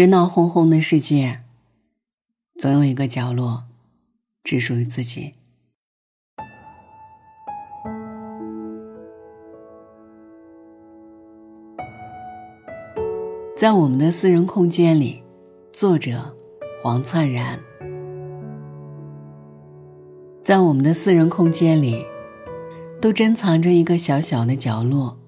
这闹哄哄的世界，总有一个角落只属于自己。在我们的私人空间里，作者黄灿然。在我们的私人空间里，都珍藏着一个小小的角落。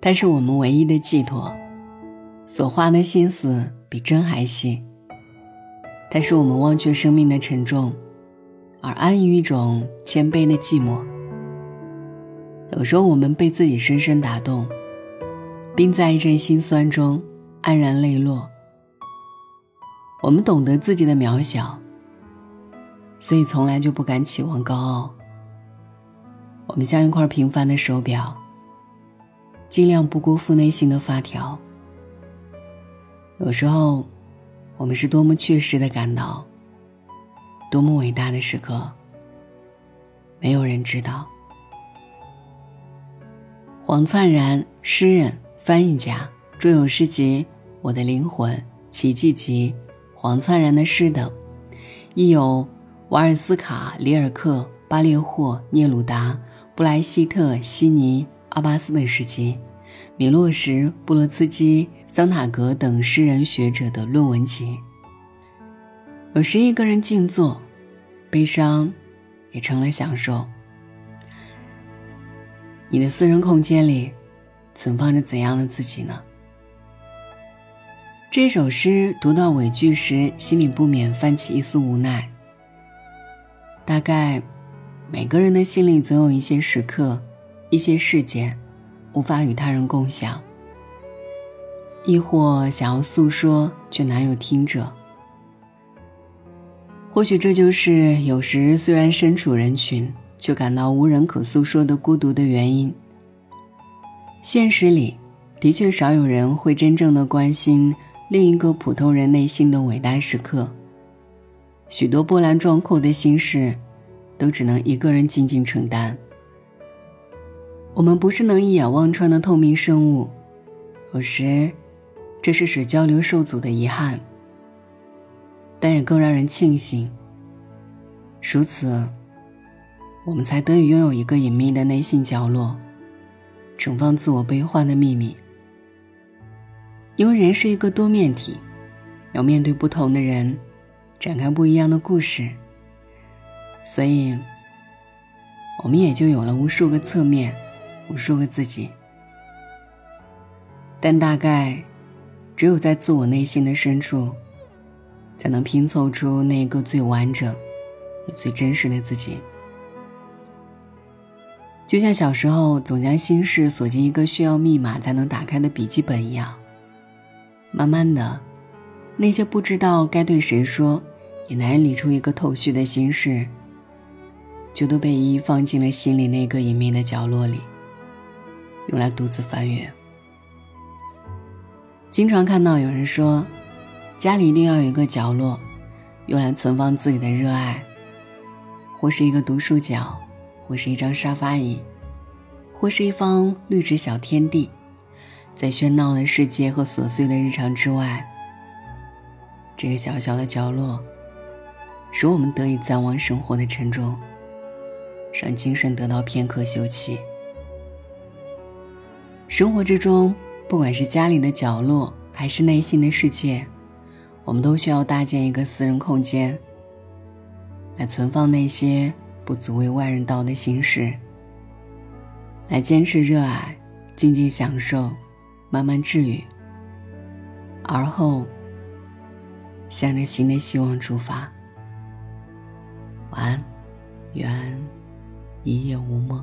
它是我们唯一的寄托，所花的心思比针还细。但是我们忘却生命的沉重，而安于一种谦卑的寂寞。有时候，我们被自己深深打动。并在一阵心酸中黯然泪落。我们懂得自己的渺小，所以从来就不敢期望高傲。我们像一块平凡的手表，尽量不辜负内心的发条。有时候，我们是多么确实的感到，多么伟大的时刻，没有人知道。黄灿然，诗人。翻译家著有诗集《我的灵魂》《奇迹集》《黄灿然的诗》等，亦有瓦尔斯卡、里尔克、巴列霍、聂鲁达、布莱希特、悉尼、阿巴斯的诗集，米洛什、布罗茨基、桑塔格等诗人学者的论文集。有时一个人静坐，悲伤也成了享受。你的私人空间里。存放着怎样的自己呢？这首诗读到尾句时，心里不免泛起一丝无奈。大概，每个人的心里总有一些时刻、一些事件，无法与他人共享，亦或想要诉说却难有听者。或许这就是有时虽然身处人群，却感到无人可诉说的孤独的原因。现实里，的确少有人会真正的关心另一个普通人内心的伟大时刻。许多波澜壮阔的心事，都只能一个人静静承担。我们不是能一眼望穿的透明生物，有时，这是使交流受阻的遗憾。但也更让人庆幸，如此，我们才得以拥有一个隐秘的内心角落。盛放自我悲欢的秘密，因为人是一个多面体，要面对不同的人，展开不一样的故事，所以，我们也就有了无数个侧面，无数个自己。但大概，只有在自我内心的深处，才能拼凑出那个最完整、也最真实的自己。就像小时候总将心事锁进一个需要密码才能打开的笔记本一样，慢慢的，那些不知道该对谁说，也难以理出一个头绪的心事，就都被一一放进了心里那个隐秘的角落里，用来独自翻阅。经常看到有人说，家里一定要有一个角落，用来存放自己的热爱，或是一个读书角。或是一张沙发椅，或是一方绿植小天地，在喧闹的世界和琐碎的日常之外，这个小小的角落，使我们得以暂忘生活的沉重，让精神得到片刻休憩。生活之中，不管是家里的角落，还是内心的世界，我们都需要搭建一个私人空间，来存放那些。不足为外人道的心事，来坚持热爱，静静享受，慢慢治愈，而后向着新的希望出发。晚安，愿一夜无梦。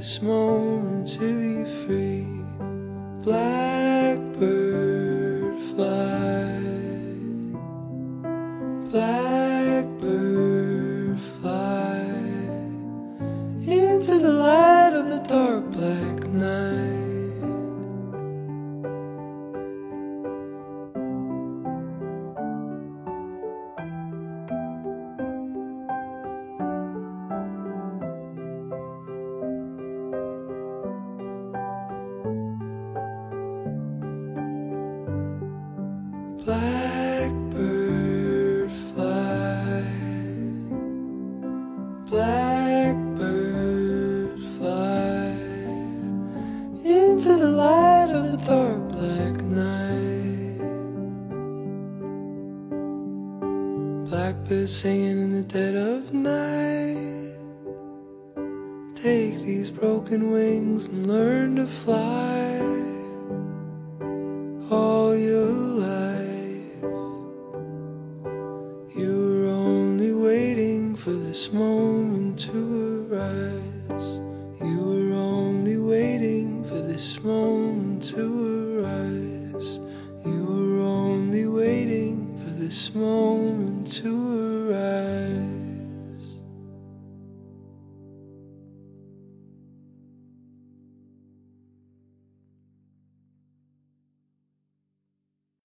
this moment to be free. Blackbird fly, blackbird fly into the light of the dark black night. Blackbird fly, blackbird fly into the light of the dark black night. Blackbird singing in the dead of night. Take these broken wings and learn to fly for this moment to arise. You were only waiting for this moment to arise. You were only waiting for this moment to arise.